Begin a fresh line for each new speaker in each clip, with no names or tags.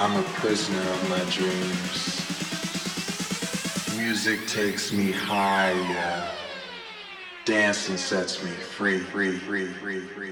I'm a prisoner of my dreams. Music takes me higher. Dancing sets me free, free, free, free, free.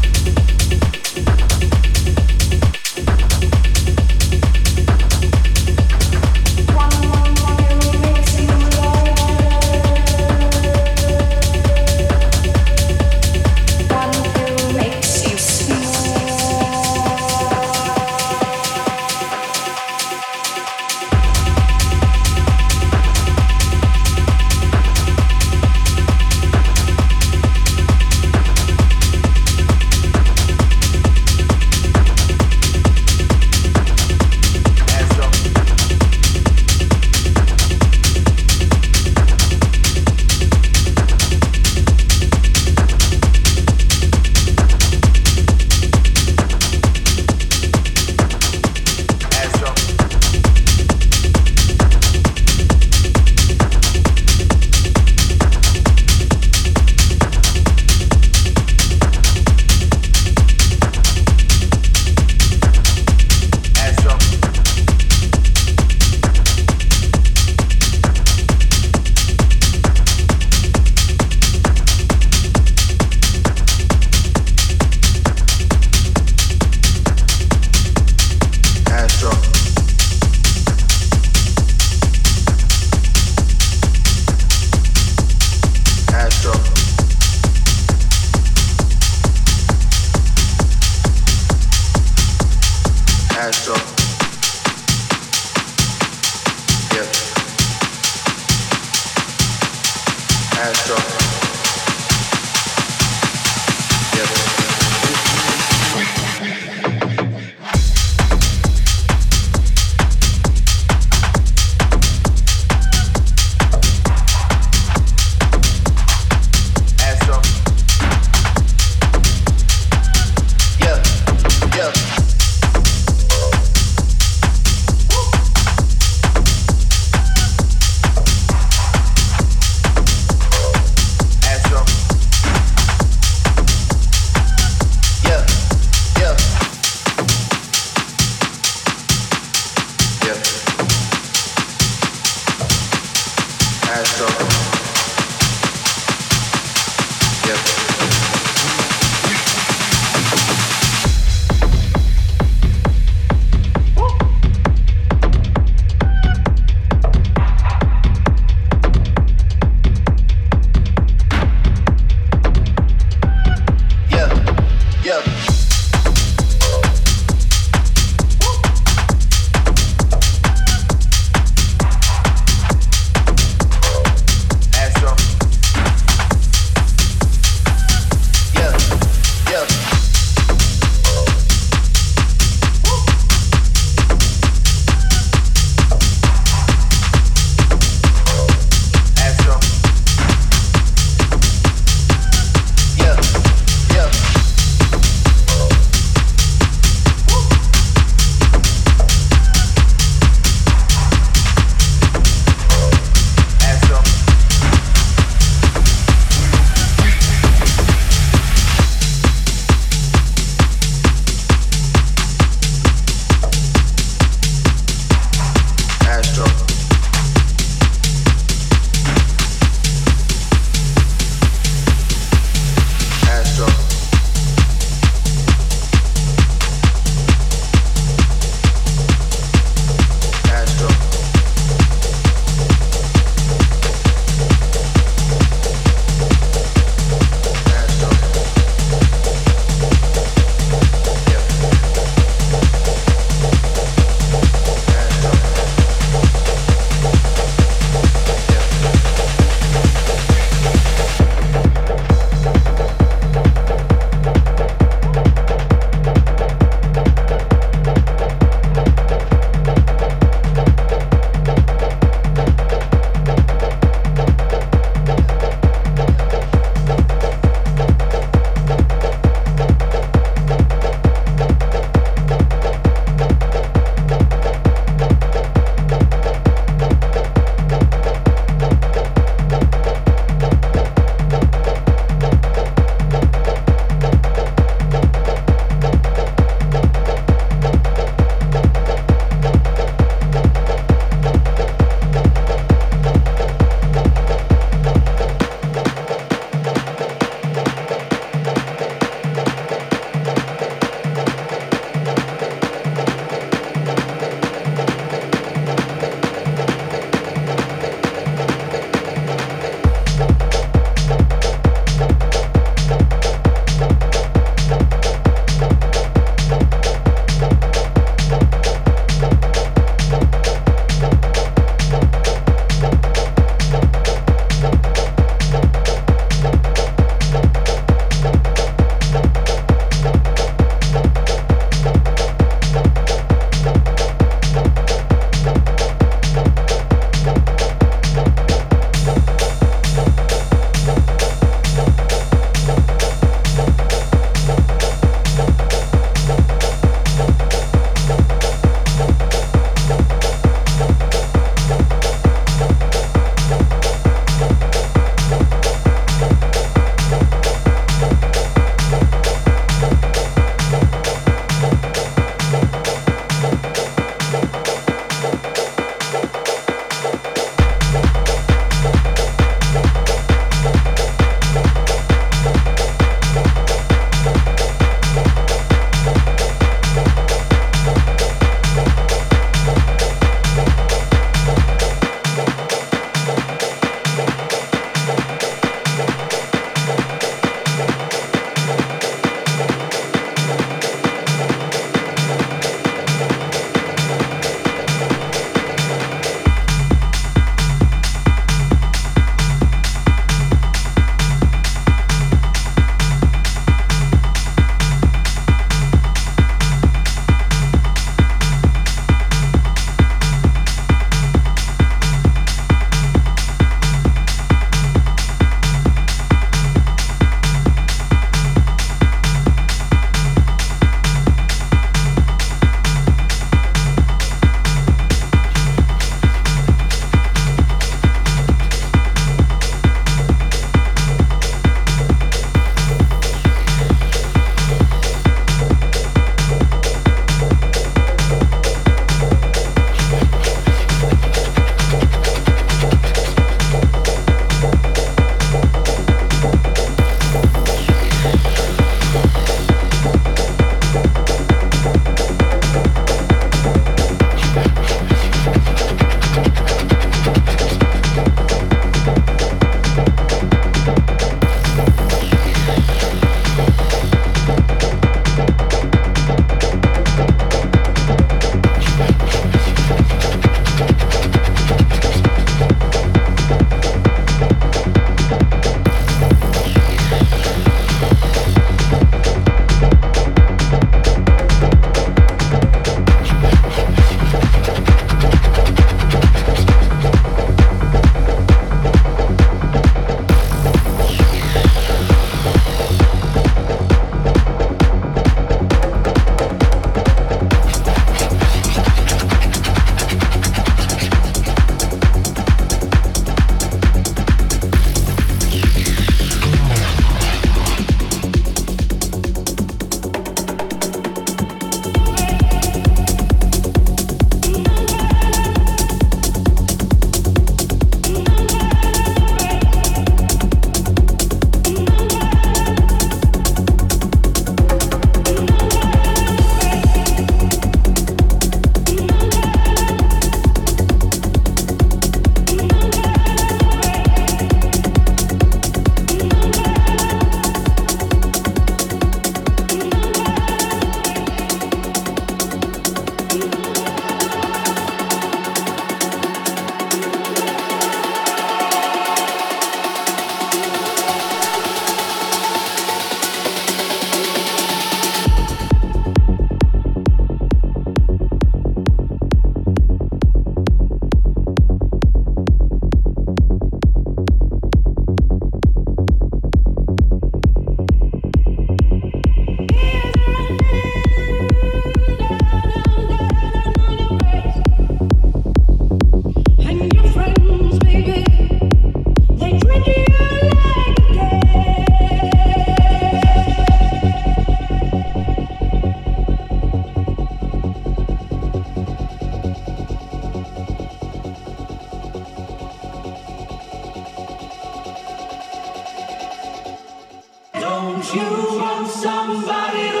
You want somebody to